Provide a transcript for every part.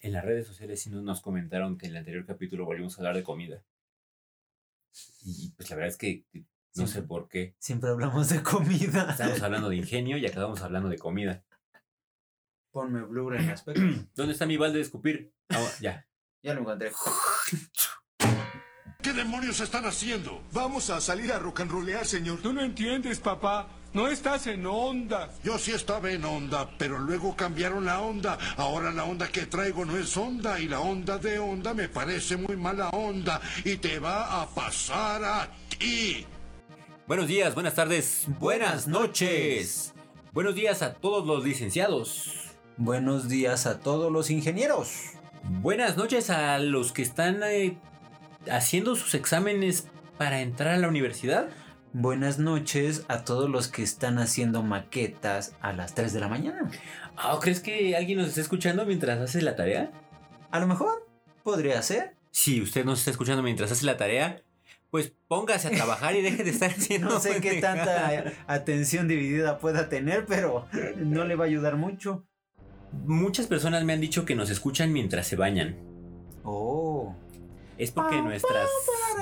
En las redes sociales sí nos, nos comentaron que en el anterior capítulo volvimos a hablar de comida. Y pues la verdad es que no sé por qué. Siempre hablamos de comida. Estábamos hablando de ingenio y acabamos hablando de comida. Ponme blur en aspecto. ¿Dónde está mi balde de escupir? Ah, ya. ya lo encontré. ¿Qué demonios están haciendo? Vamos a salir a rock and rollear, señor. Tú no entiendes, papá. No estás en onda. Yo sí estaba en onda, pero luego cambiaron la onda. Ahora la onda que traigo no es onda y la onda de onda me parece muy mala onda y te va a pasar a ti. Buenos días, buenas tardes, buenas noches. Buenos días a todos los licenciados. Buenos días a todos los ingenieros. Buenas noches a los que están eh, haciendo sus exámenes para entrar a la universidad. Buenas noches a todos los que están haciendo maquetas a las 3 de la mañana. Ah, ¿Crees que alguien nos está escuchando mientras hace la tarea? A lo mejor podría ser. Si usted nos está escuchando mientras hace la tarea, pues póngase a trabajar y deje de estar haciendo. No sé qué tanta atención dividida pueda tener, pero no le va a ayudar mucho. Muchas personas me han dicho que nos escuchan mientras se bañan. Oh. ¿Es porque nuestras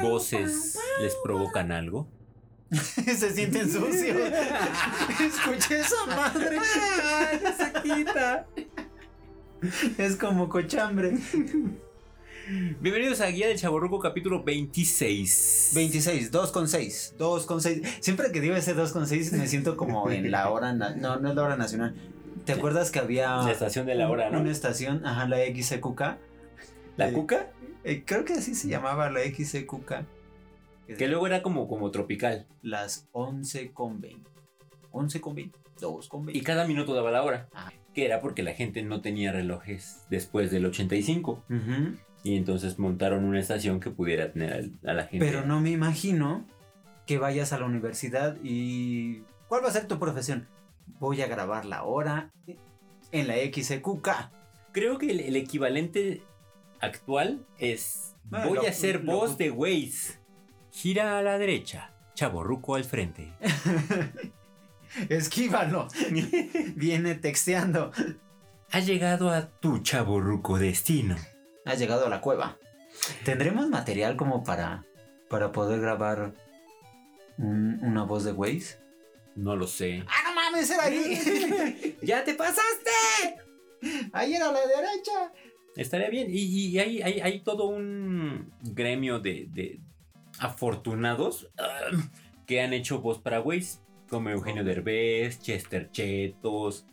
voces les provocan algo? Se sienten sucios. Escuché esa madre. se quita! Es como cochambre. Bienvenidos a Guía del Chaborruco capítulo 26. 26, 2 con 6. 2 con 6. Siempre que digo ese 2 con 6 me siento como en la hora. No, no es la hora nacional. ¿Te acuerdas que había. La estación de la hora, ¿no? Una estación, ajá, la XCQK. ¿La Eh, cuca? Eh, creo que así se llamaba la XCQK. Que luego era como, como tropical. Las 11 con 20. 11 con 20. 2 con Y 20. cada minuto daba la hora. Ah. Que era porque la gente no tenía relojes después del 85. Ujú. Y entonces montaron una estación que pudiera tener a la gente. Pero no me imagino que vayas a la universidad y... ¿Cuál va a ser tu profesión? Voy a grabar la hora en la XCQK. Creo que el, el equivalente actual es. Bueno, voy lo- a ser voz de Waze. Gira a la derecha. Chaborruco al frente. Esquívalo. Viene texteando. Ha llegado a tu chaborruco destino. Has llegado a la cueva. ¿Tendremos material como para, para poder grabar un- una voz de Waze? No lo sé. ¡Ah, no mames! ¡Era ahí! ¡Ya te pasaste! ¡Ahí era a la derecha! Estaría bien. Y, y hay, hay- hay todo un gremio de, de afortunados ah, que han hecho voz para Waze. Como Eugenio Derbez, Chester Chetos,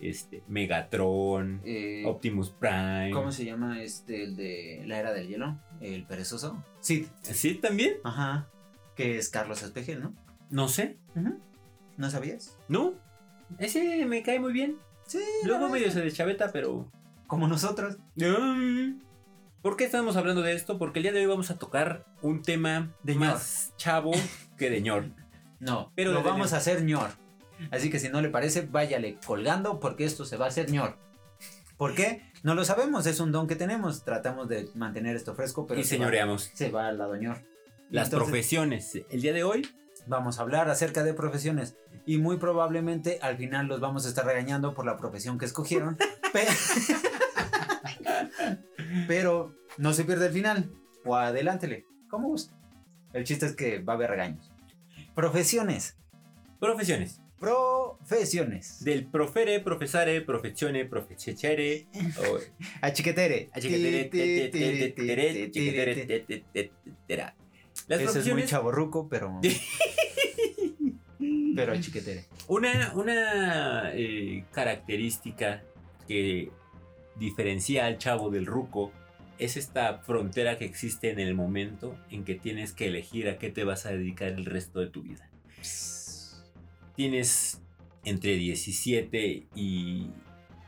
este, Megatron, Eh, Optimus Prime. ¿Cómo se llama este, el de la era del hielo? ¿El perezoso? Sí. ¿Sí también? Ajá. Que es Carlos Espejel, ¿no? No sé. ¿No sabías? ¿No? Ese me cae muy bien. Sí. Luego medio se deschaveta, pero... Como nosotros. Mm. ¿Por qué estamos hablando de esto? Porque el día de hoy vamos a tocar un tema De más chavo que de ñor. No, Pero pero lo vamos a hacer ñor. Así que si no le parece, váyale colgando porque esto se va a hacer ñor. ¿Por qué? No lo sabemos, es un don que tenemos. Tratamos de mantener esto fresco, pero y se va- señoreamos. se va al lado ñor. Las Entonces, profesiones. El día de hoy, Vamos a hablar acerca de profesiones y muy probablemente al final los vamos a estar regañando por la profesión que escogieron. pe- Pero no se pierde el final o adelántele, como guste. El chiste es que va a haber regaños. Profesiones. profesiones. Profesiones. Del profere, profesare, professione, profecere. o- Achiquetere. achiquetere. Las Ese es muy chaborruco, pero. pero achiquetere. Una, una eh, característica que diferencia al chavo del ruco es esta frontera que existe en el momento en que tienes que elegir a qué te vas a dedicar el resto de tu vida. Tienes entre 17 y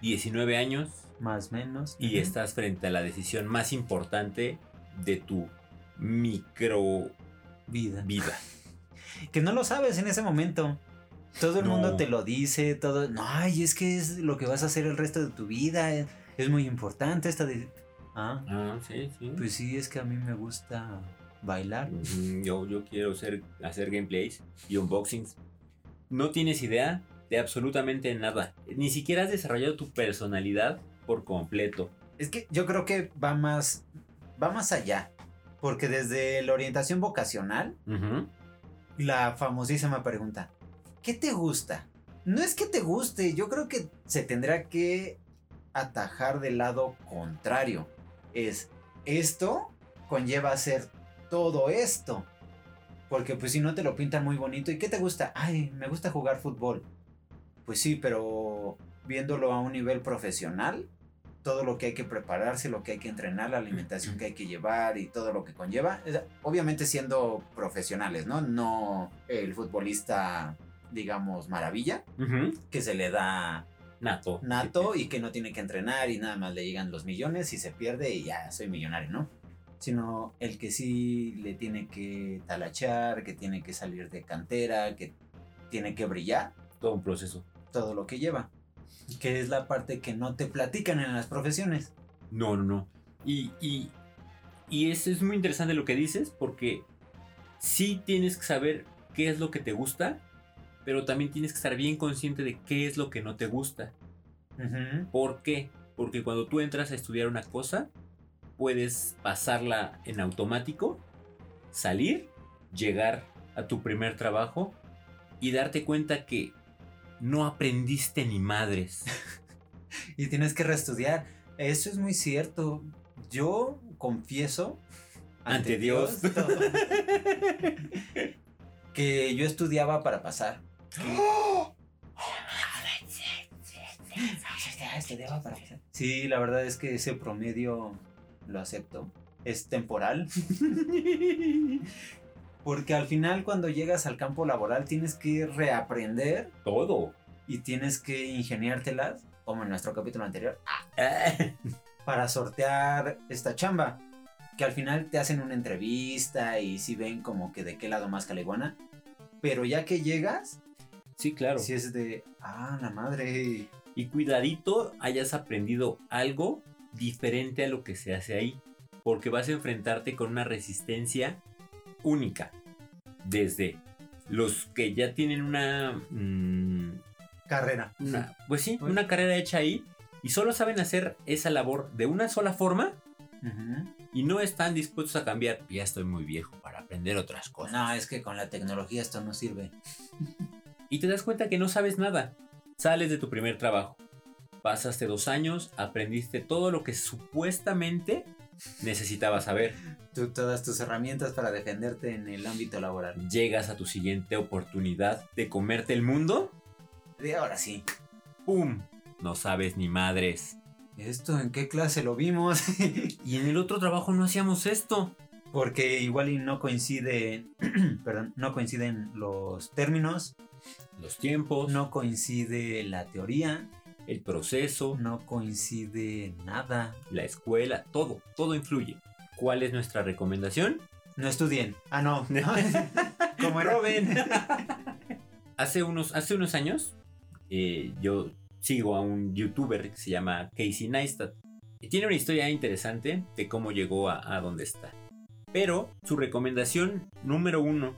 19 años Más o menos. y estás frente a la decisión más importante de tu micro Vida. vida. Que no lo sabes en ese momento. Todo el No. mundo te lo dice, todo. No, ay, es que es lo que vas a hacer el resto de tu vida. Es, muy importante esta de. Ah, Ah, sí, sí. pues sí, es que a mí me gusta bailar. Yo, yo quiero hacer, hacer gameplays y unboxings. No tienes idea de absolutamente nada. Ni siquiera has desarrollado tu personalidad por completo. Es que yo creo que va más, va más allá. Porque desde la orientación vocacional, la famosísima pregunta, ¿qué te gusta? No es que te guste, yo creo que se tendrá que atajar del lado contrario. Es, esto conlleva hacer todo esto. Porque pues si no te lo pintan muy bonito, ¿y qué te gusta? Ay, me gusta jugar fútbol. Pues sí, pero viéndolo a un nivel profesional, todo lo que hay que prepararse, lo que hay que entrenar, la alimentación que hay que llevar y todo lo que conlleva, obviamente siendo profesionales, ¿no? No el futbolista, digamos, maravilla, que se le da Nato. nato y que no tiene que entrenar y nada más le llegan los millones y se pierde y ya soy millonario, ¿no? Sino el que sí le tiene que talachear, que tiene que salir de cantera, que tiene que brillar, Todo un proceso. todo lo que lleva. Que es la parte que no te platican en las profesiones. No, no, no. Y, y, y eso es muy interesante lo que dices porque sí tienes que saber qué es lo que te gusta, pero también tienes que estar bien consciente de qué es lo que no te gusta. ¿Por qué? Porque cuando tú entras a estudiar una cosa, puedes pasarla en automático, salir, llegar a tu primer trabajo y darte cuenta que no aprendiste ni madres. Y tienes que reestudiar. Eso es muy cierto. Yo confieso Ante Dios. que yo estudiaba para pasar. Sí, la verdad es que ese promedio lo acepto. Es temporal. Porque al final cuando llegas al campo laboral tienes que reaprender Todo. y tienes que ingeniártelas, como en nuestro capítulo anterior, para sortear esta chamba. Que al final te hacen una entrevista y si ven como que de qué lado más caliguana. Pero ya que llegas, Sí, claro. si es de, ah, la madre. Y cuidadito hayas aprendido algo diferente a lo que se hace ahí. Porque vas a enfrentarte con una resistencia única. Desde los que ya tienen una... mm, Carrera. una pues sí, Bueno. una carrera hecha ahí. Y solo saben hacer esa labor de una sola forma. Y no están dispuestos a cambiar. Ya estoy muy viejo para aprender otras cosas. No, es que con la tecnología esto no sirve. Y te das cuenta que no sabes nada. Sales de tu primer trabajo. Pasaste dos años, aprendiste todo lo que supuestamente necesitabas saber. Tú, todas tus herramientas para defenderte en el ámbito laboral. Llegas a tu siguiente oportunidad de comerte el mundo. De ahora sí. ¡Pum! No sabes ni madres. ¿Esto en qué clase lo vimos? Y en el otro trabajo no hacíamos esto. Porque igual y no coincide, perdón, no coinciden los términos, Los tiempos, no coincide la teoría, el proceso, no coincide nada. la escuela, todo, todo influye. ¿Cuál es nuestra recomendación? No estudien. Ah, no. Como era. Roben. hace, unos, hace unos años, eh, yo sigo a un youtuber que se llama Casey Neistat. Y tiene una historia interesante de cómo llegó a, a donde está. Pero su recomendación número uno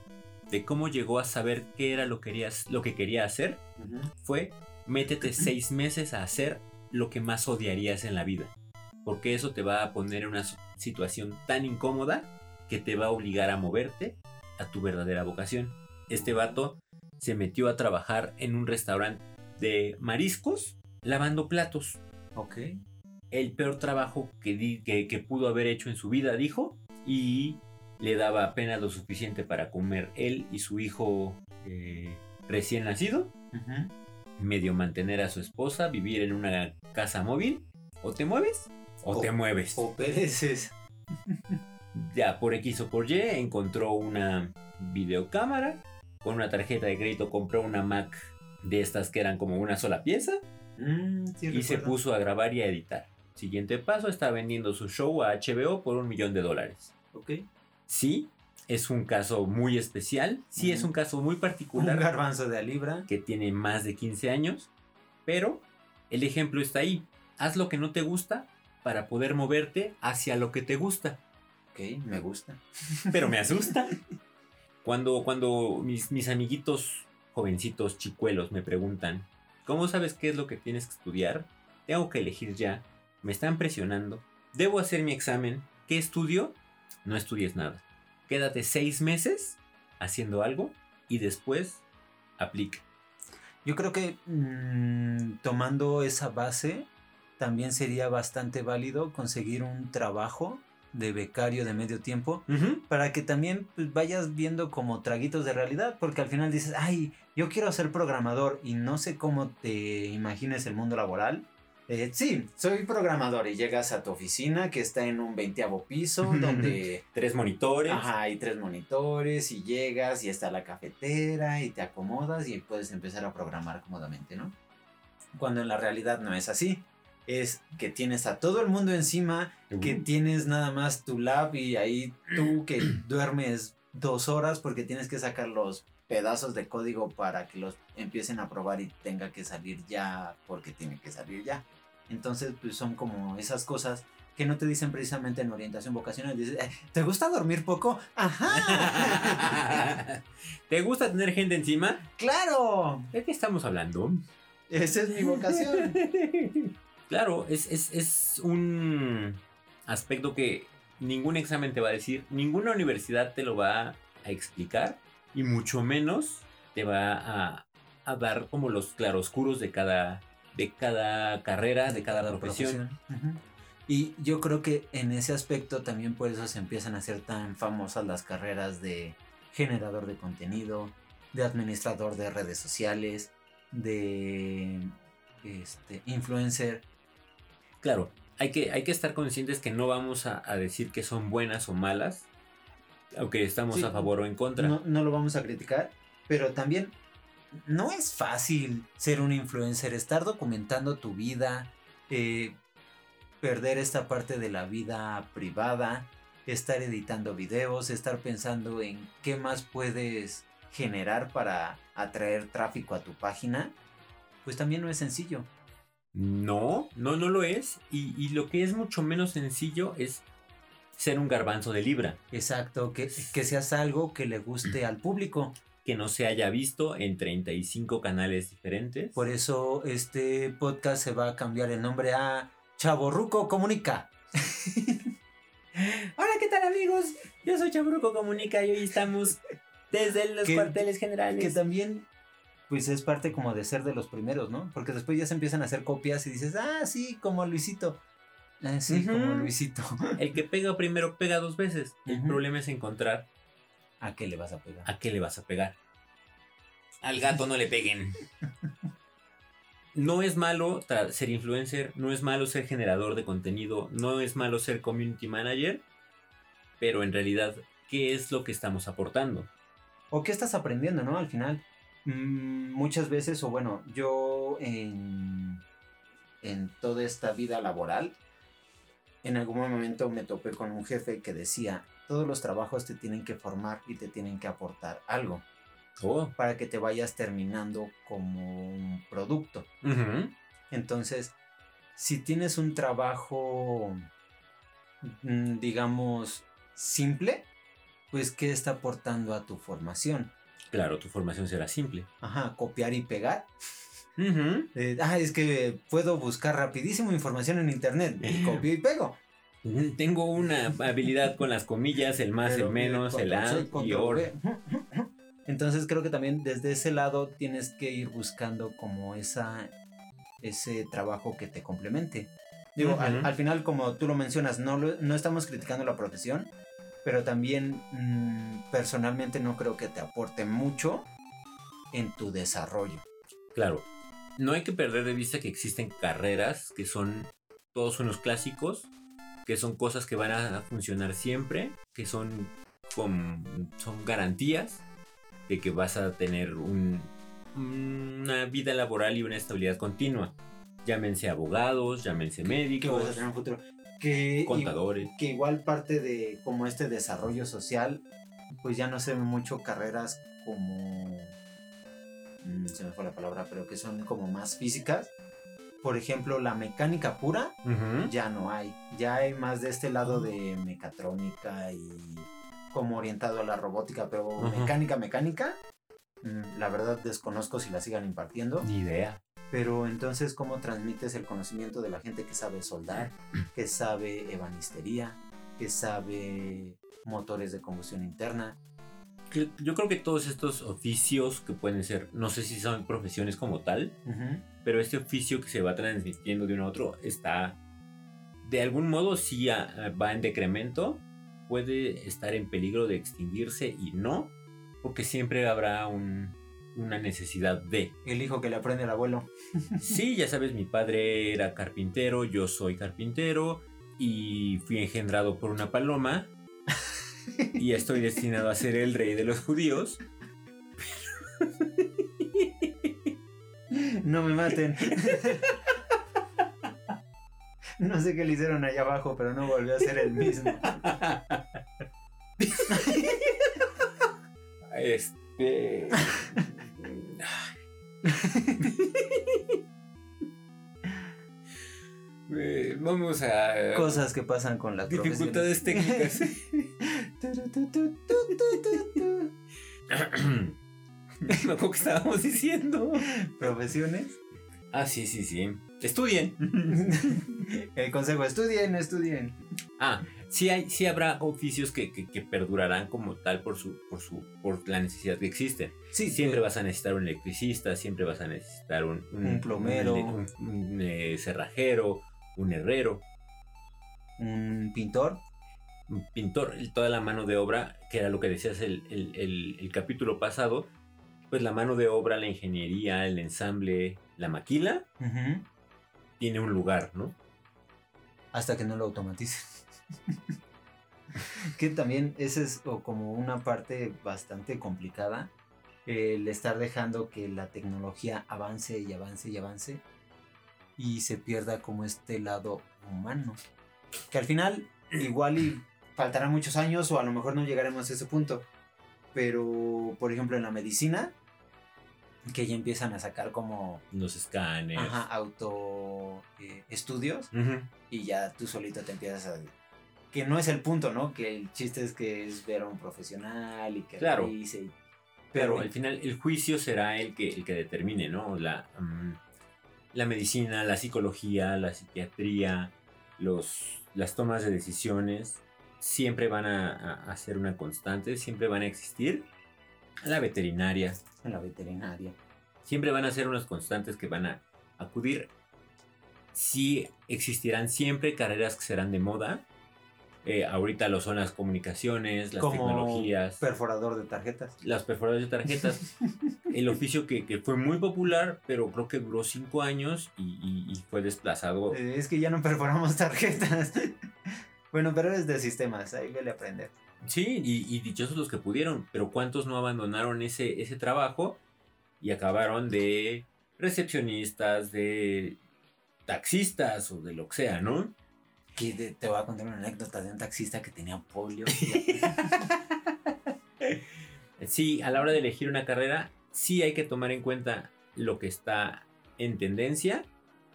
de cómo llegó a saber qué era lo, querías, lo que quería hacer fue métete seis meses a hacer lo que más odiarías en la vida. Porque eso te va a poner en una situación tan incómoda que te va a obligar a moverte a tu verdadera vocación. Este vato se metió a trabajar en un restaurante de mariscos lavando platos. Ok. El peor trabajo que, que, que pudo haber hecho en su vida, dijo, y le daba apenas lo suficiente para comer él y su hijo eh, recién nacido medio mantener a su esposa, vivir en una casa móvil, o te mueves o, O- te mueves. O pereces. Ya por X o por Y encontró una videocámara, con una tarjeta de crédito compró una Mac de estas que eran como una sola pieza Mm, sí y se puso a grabar y a editar. Siguiente paso, está vendiendo su show a HBO por un millón de dólares. Ok. Sí, es un caso muy especial, sí es un caso muy Un particular. garbanzo de libra. que tiene más de 15 años, pero el ejemplo está ahí. Haz lo que no te gusta para poder moverte hacia lo que te gusta. Ok, me gusta. Pero me asusta. Cuando, cuando mis, mis amiguitos jovencitos chicuelos me preguntan, ¿cómo sabes qué es lo que tienes que estudiar? Tengo que elegir ya. me están presionando, debo hacer mi examen, ¿qué estudio? No estudies nada. Quédate seis meses haciendo algo y después aplica. Yo creo que mm, tomando esa base, también sería bastante válido conseguir un trabajo de becario de medio tiempo para que también pues, vayas viendo como traguitos de realidad, porque al final dices, ay, yo quiero ser programador y no sé cómo te imagines el mundo laboral. Eh, sí, soy programador y llegas a tu oficina que está en un veinteavo piso donde... Tres monitores. Ajá, hay tres monitores y llegas y está la cafetera y te acomodas y puedes empezar a programar cómodamente, ¿no? Cuando en la realidad no es así. Es que tienes a todo el mundo encima, que Uh. tienes nada más tu lab y ahí tú que duermes dos horas porque tienes que sacar los pedazos de código para que los empiecen a probar y tenga que salir ya porque tiene que salir ya. Entonces, pues son como esas cosas que no te dicen precisamente en orientación vocacional. Dices, "Eh, ¿te gusta dormir poco? Ajá. ¿Te gusta tener gente encima? claro. ¿De qué estamos hablando? Esa es mi vocación. Claro, es, es, es un aspecto que ningún examen te va a decir, ninguna universidad te lo va a explicar y mucho menos te va a, a dar como los claroscuros de cada, de cada carrera, de cada, profesión. Y yo creo que en ese aspecto también por eso se empiezan a hacer tan famosas las carreras de generador de contenido, de administrador de redes sociales, de este, influencer. Claro, hay que, hay que estar conscientes que no vamos a, a decir que son buenas o malas, aunque estamos Sí, a favor o en contra. No, no lo vamos a criticar, pero también no es fácil ser un influencer, estar documentando tu vida, eh, perder esta parte de la vida privada, estar editando videos, estar pensando en qué más puedes generar para atraer tráfico a tu página, pues también no es sencillo. No, no, no lo es. Y, y lo que es mucho menos sencillo es ser un garbanzo de libra, Exacto, que, que seas algo que le guste al público. Que no se haya visto en 35 canales diferentes. Por eso este podcast se va a cambiar el nombre a Chaborruco Comunica. Hola, ¿qué tal amigos? Yo soy Chabruco Comunica y hoy estamos desde los Que- cuarteles generales. Que también, pues es parte como de ser de los primeros, ¿no? Porque después ya se empiezan a hacer copias y dices, ah, sí, como Luisito. Ah, sí, como Luisito. El que pega primero pega dos veces. El problema es encontrar ¿A qué le vas a pegar? a qué le vas a pegar. Al gato no le peguen. No es malo ser influencer, no es malo ser generador de contenido, no es malo ser community manager, pero en realidad, ¿qué es lo que estamos aportando? ¿O qué estás aprendiendo, no? Al final, mm, muchas veces, o bueno, yo en, en toda esta vida laboral, en algún momento me topé con un jefe que decía, todos los trabajos te tienen que formar y te tienen que aportar algo Oh, para que te vayas terminando como un producto. Entonces, si tienes un trabajo, mm, digamos, simple, pues ¿qué está aportando a tu formación? Claro, tu formación será simple. Ajá, copiar y pegar. Eh, ah, es que puedo buscar rapidísimo información en internet. Y copio y pego. Tengo una habilidad con las comillas, el más, Pero, el menos, el A y OR. Entonces creo que también desde ese lado tienes que ir buscando como esa ese trabajo que te complemente. Digo, al, final, como tú lo mencionas, no, lo- no estamos criticando la profesión, pero también mm, personalmente no creo que te aporte mucho en tu desarrollo. Claro, no hay que perder de vista que existen carreras que son todos unos clásicos, que son cosas que van a funcionar siempre, que son, con, son garantías de que vas a tener un- una vida laboral y una estabilidad continua. Llámense abogados, llámense que vas a médicos, tener en un futuro. Que, contadores. que igual parte de como este desarrollo social, pues ya no se ven mucho carreras como, se me fue la palabra, pero que son como más físicas. Por ejemplo, la mecánica pura Ujú. ya no hay. Ya hay más de este lado de mecatrónica y como orientado a la robótica, pero Ajá. mecánica, mecánica, mm, la verdad desconozco si la sigan impartiendo. Ni idea. Pero entonces, ¿cómo transmites el conocimiento de la gente que sabe soldar, que sabe ebanistería, que sabe motores de combustión interna? Yo creo que todos estos oficios que pueden ser, no sé si son profesiones como tal, pero este oficio que se va transmitiendo de uno a otro está, de algún modo, sí va en decremento, puede estar en peligro de extinguirse y no, porque siempre habrá un- una necesidad de. El hijo que le aprende al abuelo. Sí, ya sabes, mi padre era carpintero, yo soy carpintero y fui engendrado por una paloma y estoy destinado a ser el rey de los judíos. No me maten. No sé qué le hicieron allá abajo, pero no volvió a ser el mismo. Este. Eh, Vamos a. Cosas que pasan con las Dificultades técnicas. Me acuerdo que estábamos diciendo. Profesiones. Ah, sí, sí, sí. Estudien. El consejo, estudien, estudien. Ah, sí, hay, sí habrá oficios que, que- que perdurarán como tal por su, por su, por la necesidad que existe. Sí, Siempre vas a necesitar un electricista, siempre vas a necesitar un, Un plomero. un, un, eh, cerrajero, un herrero, Un pintor. Pintor, toda la mano de obra, que era lo que decías el, el- el- el capítulo pasado, pues la mano de obra, la ingeniería, el ensamble, la maquila, tiene un lugar, ¿no? Hasta que no lo automaticen. que también esa es o como una parte bastante complicada. El estar dejando que la tecnología avance y avance y avance. Y se pierda como este lado humano. Que al final igual y faltarán muchos años o a lo mejor no llegaremos a ese punto. Pero, por ejemplo, en la medicina, que ya empiezan a sacar como Los escáneres. ajá, auto eh, estudios Ujú. y ya tú solito te empiezas a... Que no es el punto, ¿no? Que el chiste es que es ver a un profesional y que Claro. revise y- Pero Pero al final el juicio será el que, el que determine, ¿no? La, mm, la medicina, la psicología, la psiquiatría, los, las tomas de decisiones siempre van a, a- a ser una constante, siempre van a existir. La veterinaria, la veterinaria. siempre van a ser unas constantes que van a acudir. Sí existirán siempre carreras que serán de moda. Eh, ahorita lo son las comunicaciones, las Como tecnologías perforador de tarjetas. las perforadoras de tarjetas. el oficio que, que fue muy popular, pero creo que duró cinco años y, y- y fue desplazado. Eh, es que ya no perforamos tarjetas. bueno, pero eres de sistemas, ahí vele a aprender. Sí, y, y dichosos los que pudieron, pero ¿cuántos no abandonaron ese, ese trabajo y acabaron de recepcionistas, de taxistas o de lo que sea, ¿no? Que te, te voy a contar una anécdota de un taxista que tenía polio. Sí, a la hora de elegir una carrera, sí hay que tomar en cuenta lo que está en tendencia,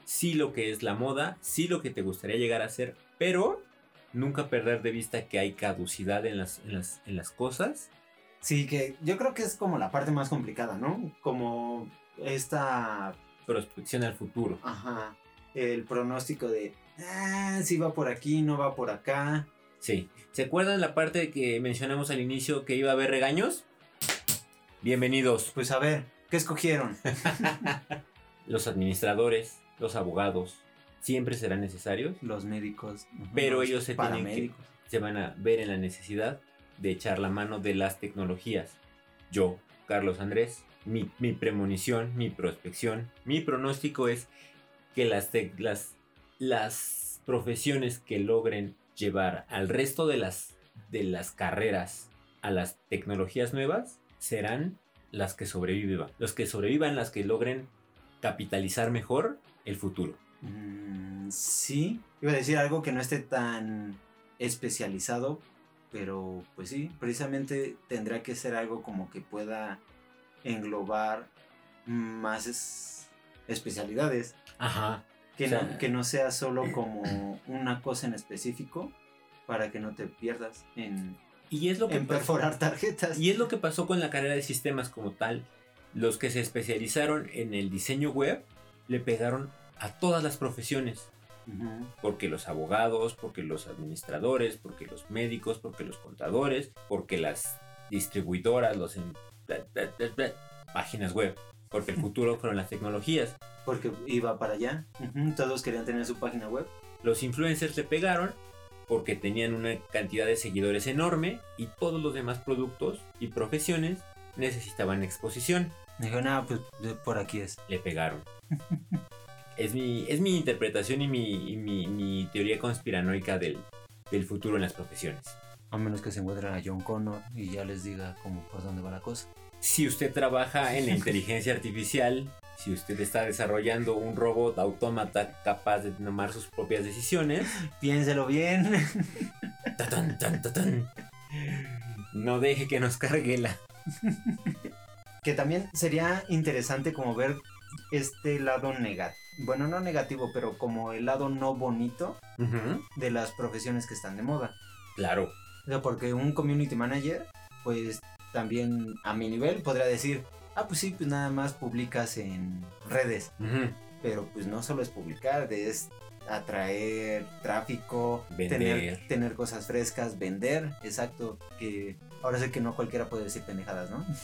sí lo que es la moda, sí lo que te gustaría llegar a ser, pero nunca perder de vista que hay caducidad en las, en las, en las cosas. sí, que yo creo que es como la parte más complicada, ¿no? Como esta Prospección al futuro. Ajá. El pronóstico de, ah, si va por aquí, no va por acá. Sí. ¿Se acuerdan la parte que mencionamos al inicio que iba a haber regaños? Bienvenidos. Pues a ver, ¿qué escogieron? Los administradores, los abogados, siempre serán necesarios. Los médicos. Pero los ellos se tienen que- se van a ver en la necesidad de echar la mano de las tecnologías. Yo, Carlos Andrés, mi, mi premonición, mi prospección, mi pronóstico es que las, las, las profesiones que logren llevar al resto de las, de las carreras a las tecnologías nuevas serán las que sobrevivan. Los que sobrevivan, las que logren capitalizar mejor el futuro. Mm, sí, iba a decir algo que no esté tan especializado, pero pues sí, precisamente tendrá que ser algo como que pueda englobar más es- especialidades. Ajá. Que, O sea, no, que no sea solo como una cosa en específico para que no te pierdas en, Y es lo que en perforar tarjetas. Y es lo que pasó con la carrera de sistemas como tal. Los que se especializaron en el diseño web le pegaron a todas las profesiones. Porque los abogados, porque los administradores, porque los médicos, porque los contadores, porque las distribuidoras, los en- bla, bla, bla, bla, páginas web. Porque el futuro fueron las tecnologías. Porque iba para allá. Todos querían tener su página web. Los influencers le pegaron porque tenían una cantidad de seguidores enorme y todos los demás productos y profesiones necesitaban exposición. Dijo, nada, pues de- por aquí es. Le pegaron. es, mi, es mi interpretación y mi, y mi, mi teoría conspiranoica del, del futuro en las profesiones. A menos que se encuentren a John Connor y ya les diga cómo por dónde va la cosa. Si usted trabaja en la inteligencia artificial, si usted está desarrollando un robot autómata capaz de tomar sus propias decisiones, Piénselo bien. tatán, tan, tatán, no deje que nos cargue la... que también sería interesante como ver este lado negativo. Bueno, no negativo, pero como el lado no bonito de las profesiones que están de moda. Claro, O sea, porque un community manager, pues también a mi nivel podría decir, ah, pues sí, pues nada más publicas en redes. Pero pues no solo es publicar, es atraer tráfico, Vender. Tener, tener cosas frescas, vender, exacto, que ahora sé que no cualquiera puede decir pendejadas, ¿no?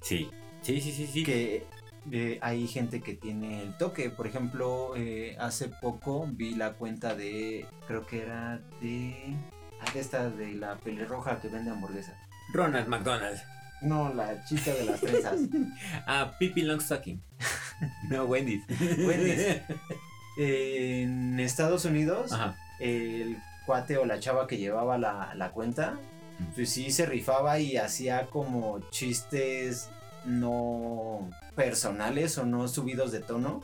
sí, sí, sí, sí, sí. que eh, hay gente que tiene el toque. Por ejemplo, eh, hace poco vi la cuenta de, creo que era de, ah, de esta de la pelirroja que vende hamburguesas. Ronald McDonald. No, la chica de las trenzas. Ah, Pippi Longstocking. no, Wendy's. Wendy's. en Estados Unidos, Ajá. el cuate o la chava que llevaba la, la cuenta, pues sí se rifaba y hacía como chistes no personales o no subidos de tono,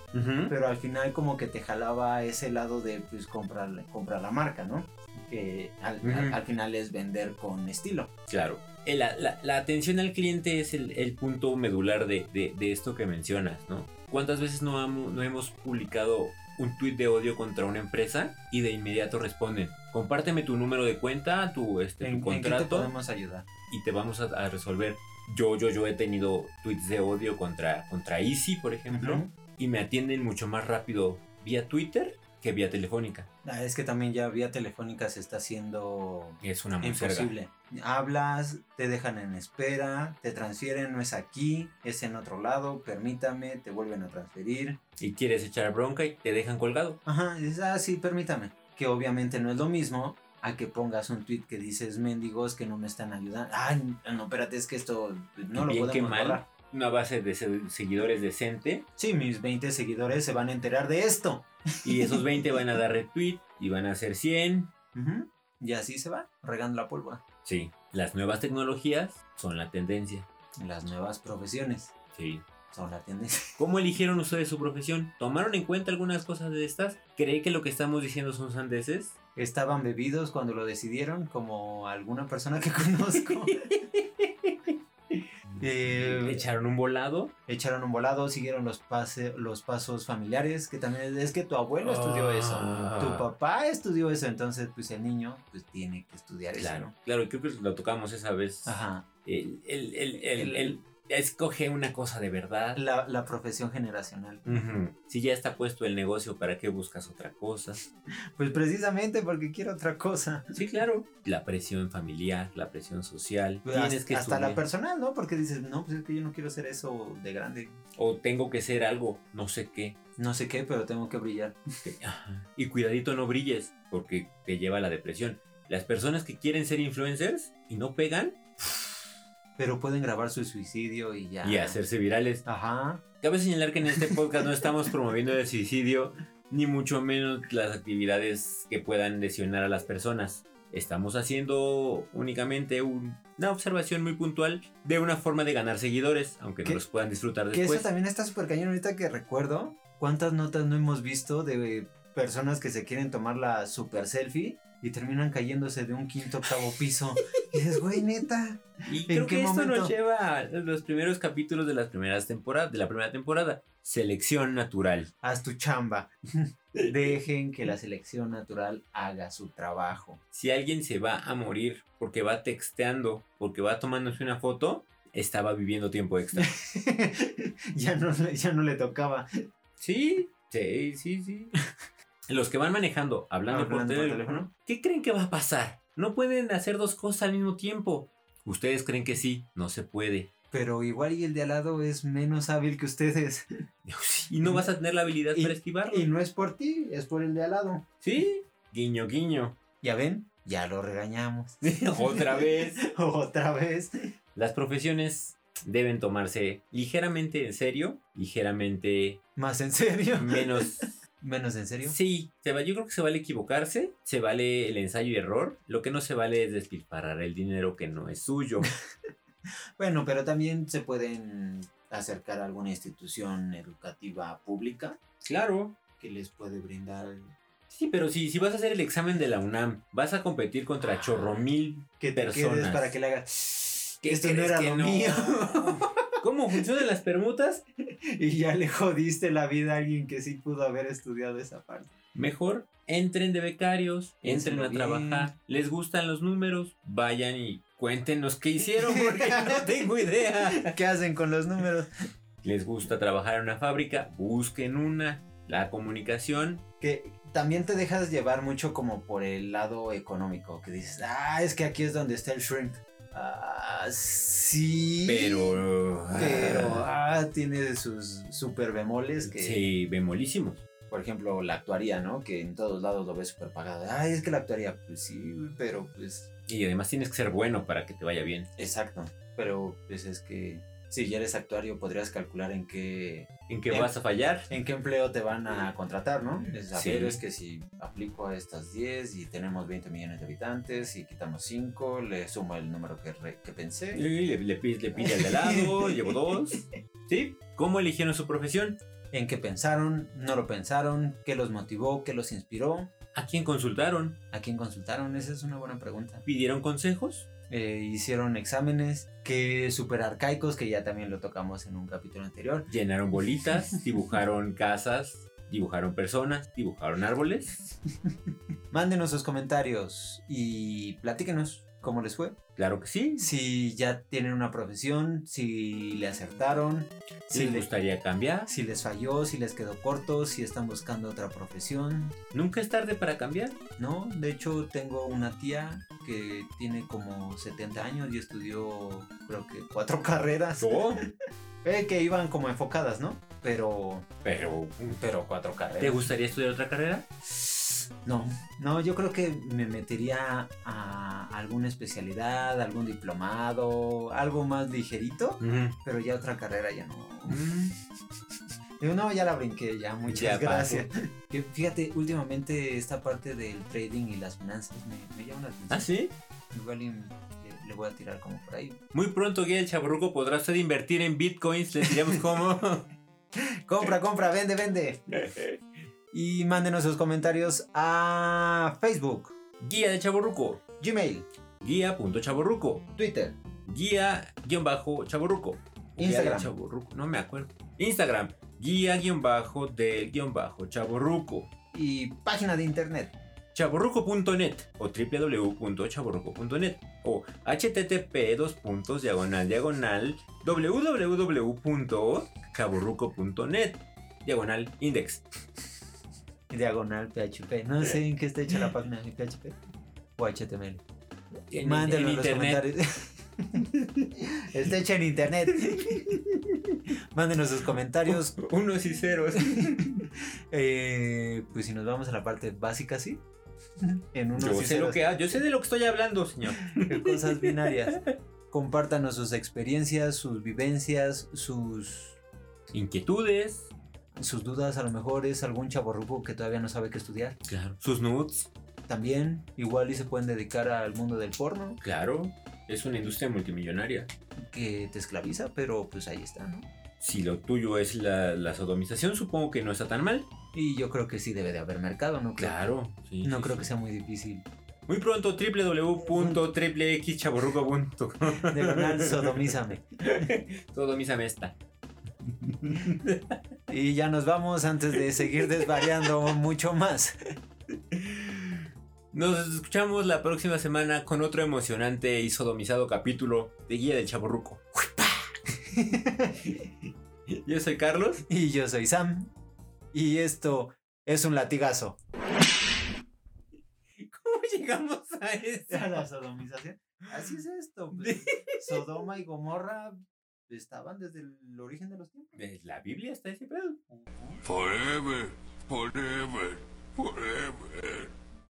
pero al final como que te jalaba ese lado de pues comprar, comprar la marca, ¿no? Que al, Ujú. al- al final es vender con estilo. Claro. Eh, La, la- la atención al cliente es el, el punto medular de, de- de esto que mencionas, ¿no? ¿Cuántas veces no, hamo- no hemos publicado un tuit de odio contra una empresa y de inmediato responden, compárteme tu número de cuenta, tu, este, tu ¿En, en qué te contrato podemos ayudar? y te vamos a, a resolver. Yo, yo, yo he tenido tweets de odio contra, contra Easy, por ejemplo, y me atienden mucho más rápido vía Twitter que vía telefónica. Ah, es que también ya vía telefónica se está haciendo Es una imposible. Hablas, te dejan en espera, te transfieren, no es aquí, es en otro lado, permítame, te vuelven a transferir. Y quieres echar bronca y te dejan colgado. Ajá, y dices, ah, sí, permítame. Que obviamente no es lo mismo a que pongas un tweet que dices mendigos que no me están ayudando. Ay, no, espérate, es que esto pues, no lo bien que podemos mal. borrar. Una base de se- seguidores decente. Sí, mis 20 seguidores se van a enterar de esto. Y esos 20 van a dar retweet y van a ser 100. Ujú. Y así se va, regando la pólvora. Sí, las nuevas tecnologías son la tendencia. Las nuevas profesiones Sí. son la tendencia. ¿Cómo eligieron ustedes su profesión? ¿Tomaron en cuenta algunas cosas de estas? ¿Cree que lo que estamos diciendo son sandeces? Estaban bebidos cuando lo decidieron, como alguna persona que conozco. Eh, ¿Echaron un volado? echaron un volado, siguieron los, pase, los pasos familiares, que también es que tu abuelo estudió eso, Ah. tu papá estudió eso, entonces pues el niño pues tiene que estudiar Claro, eso. claro, creo que lo tocamos esa vez. ¿no? Ajá. El- el- escoge una cosa de verdad. La, la profesión generacional. Si ya está puesto el negocio, ¿para qué buscas otra cosa? Pues precisamente porque quiero otra cosa. Sí, claro. La presión familiar, la presión social. Pues, Tienes hasta, que hasta la personal, ¿no? Porque dices, no, pues es que yo no quiero hacer eso de grande. O tengo que ser algo, no sé qué. No sé qué, pero tengo que brillar. Y cuidadito no brilles, porque te lleva a la depresión. Las personas que quieren ser influencers y no pegan Pero pueden grabar su suicidio y ya. y hacerse virales. Ajá. Cabe señalar que en este podcast no estamos promoviendo el suicidio, ni mucho menos las actividades que puedan lesionar a las personas. Estamos haciendo únicamente un- una observación muy puntual de una forma de ganar seguidores, aunque no los puedan disfrutar Que después. eso también está súper cañón ahorita que recuerdo. ¿Cuántas notas no hemos visto de personas que se quieren tomar la super selfie y terminan cayéndose de un quinto octavo piso? Y dices, güey, neta. Y ¿En creo que esto momento? nos lleva a los primeros capítulos de las primeras temporadas, de la primera temporada. Selección natural. Haz tu chamba. Dejen que la selección natural haga su trabajo. Si alguien se va a morir porque va texteando, porque va tomándose una foto, estaba viviendo tiempo extra. ya, no, ya no le tocaba. Sí, sí, sí, sí. Los que van manejando, hablando, por, Hablando por teléfono, teléfono. ¿qué creen que va a pasar? No pueden hacer dos cosas al mismo tiempo. Ustedes creen que sí, no se puede. Pero igual y el de al lado es menos hábil que ustedes. Y no vas a tener la habilidad Y- para esquivarlo. Y no es por ti, es por el de al lado. Sí, guiño, guiño. Ya ven, ya lo regañamos. Otra vez. Otra vez. Las profesiones deben tomarse ligeramente en serio, ligeramente Más en serio. menos Menos en serio. Sí, se va, yo creo que se vale equivocarse, se vale el ensayo y error. Lo que no se vale es despilfarrar el dinero que no es suyo. Bueno, pero también se pueden acercar a alguna institución educativa pública claro. que les puede brindar Sí, pero si, si vas a hacer el examen de la UNAM, vas a competir contra chorro mil que te personas. para que le hagas ¿Qué esto no era que lo no? mío ¿Cómo funcionan las permutas? y ya le jodiste la vida a alguien que sí pudo haber estudiado esa parte. Mejor entren de becarios, entren a bien. trabajar. ¿Les gustan los números? Vayan y cuéntenos qué hicieron porque no tengo idea. ¿Qué hacen con los números? ¿Les gusta trabajar en una fábrica? Busquen una. La comunicación Que también te dejas llevar mucho como por el lado económico, que dices, ah, es que aquí es donde está el shrink. Ah, sí. Pero. Pero, ah, tiene sus super bemoles que, Sí, bemolísimos. por ejemplo, la actuaría, ¿no? Que en todos lados lo ves super pagado. Ay, es que la actuaría, pues sí, pero pues, Y además tienes que ser bueno para que te vaya bien. exacto. Pero pues es que si ya eres actuario podrías calcular en qué, ¿En qué Em- vas a fallar? en qué empleo te van a contratar, ¿no? Es Sí. saber es que si aplico a estas 10 y tenemos 20 millones de habitantes y quitamos 5, le sumo el número que, re- que pensé. Y le, le, le pide al de lado, llevo dos. ¿Sí? ¿Cómo eligieron su profesión? En qué pensaron, no lo pensaron, qué los motivó, qué los inspiró, ¿A quién consultaron? a quién consultaron, esa es una buena pregunta. ¿Pidieron consejos? Eh, hicieron exámenes que super arcaicos, que ya también lo tocamos en un capítulo anterior. ¿Llenaron bolitas? ¿Dibujaron casas? ¿Dibujaron personas? ¿Dibujaron árboles? Mándenos sus comentarios y platíquenos cómo les fue. Claro que sí. Si ya tienen una profesión, si le acertaron, Si si, les le- gustaría cambiar. si les falló, si les quedó corto, si están buscando otra profesión. Nunca es tarde para cambiar. No, de hecho tengo una tía que tiene como 70 años y estudió creo que cuatro carreras. No, Eh, que iban como enfocadas, ¿no? Pero, pero pero cuatro ¿te carreras. gustaría estudiar otra carrera? No, no, yo creo que me metería a alguna especialidad, algún diplomado, algo más ligerito, pero ya otra carrera ya no. Digo, no, ya la brinqué, ya, muchas Ya gracias. Fíjate, últimamente esta parte del trading y las finanzas me, me llama la atención. ¿Ah, sí? Igual y le, le voy a tirar como por ahí. Muy pronto, Guía el Chaburruco, podrá usted invertir en bitcoins. Les diremos cómo. Compra, compra, vende, vende. Y mándenos sus comentarios a Facebook, Guía del Chaburruco. Gmail, Guía.chaburruco. Twitter, Guía-chaburruco. Instagram. Chaburruco, No me acuerdo. Instagram. Guía-del-chaburruco. y página de internet. chaborruco.net o www.chaborruco.net o http dos puntos diagonal diagonal www.chaborruco.net diagonal index Diagonal PHP. No sé en qué está hecha la página de PHP o HTML. en, Mándenlo en en los internet comentarios. está hecha en internet. Mándenos sus comentarios. unos y ceros Eh, pues si nos vamos a la parte básica, sí. En unos yo y sé lo ceros. que ha- yo sé de lo que estoy hablando señor cosas binarias. Compártanos sus experiencias, sus vivencias, sus, inquietudes sus dudas. A lo mejor es algún chaborruco que todavía no sabe qué estudiar. claro sus nudes También, igual y se pueden dedicar al mundo del porno, claro es una industria multimillonaria que te esclaviza, pero pues ahí está, ¿no? si lo tuyo es la, la sodomización supongo que no está tan mal Y yo creo que sí debe de haber mercado, ¿no? Claro sí, No sí, creo sí. que sea muy difícil. Muy pronto, www.xchaborruco.com. Diagonal, sodomízame. Todo misa mesta. Y ya nos vamos antes de seguir desvariando mucho más. Nos escuchamos la próxima semana con otro emocionante y sodomizado capítulo de Guía del Chaborruco. ¡Uipa! Yo soy Carlos. Y yo soy Sam. Y esto es un latigazo. ¿Cómo llegamos a eso? A la sodomización. Así es esto. pues, Sodoma y Gomorra estaban desde el origen de los tiempos. Desde la Biblia está ese pedo. Forever, forever, forever.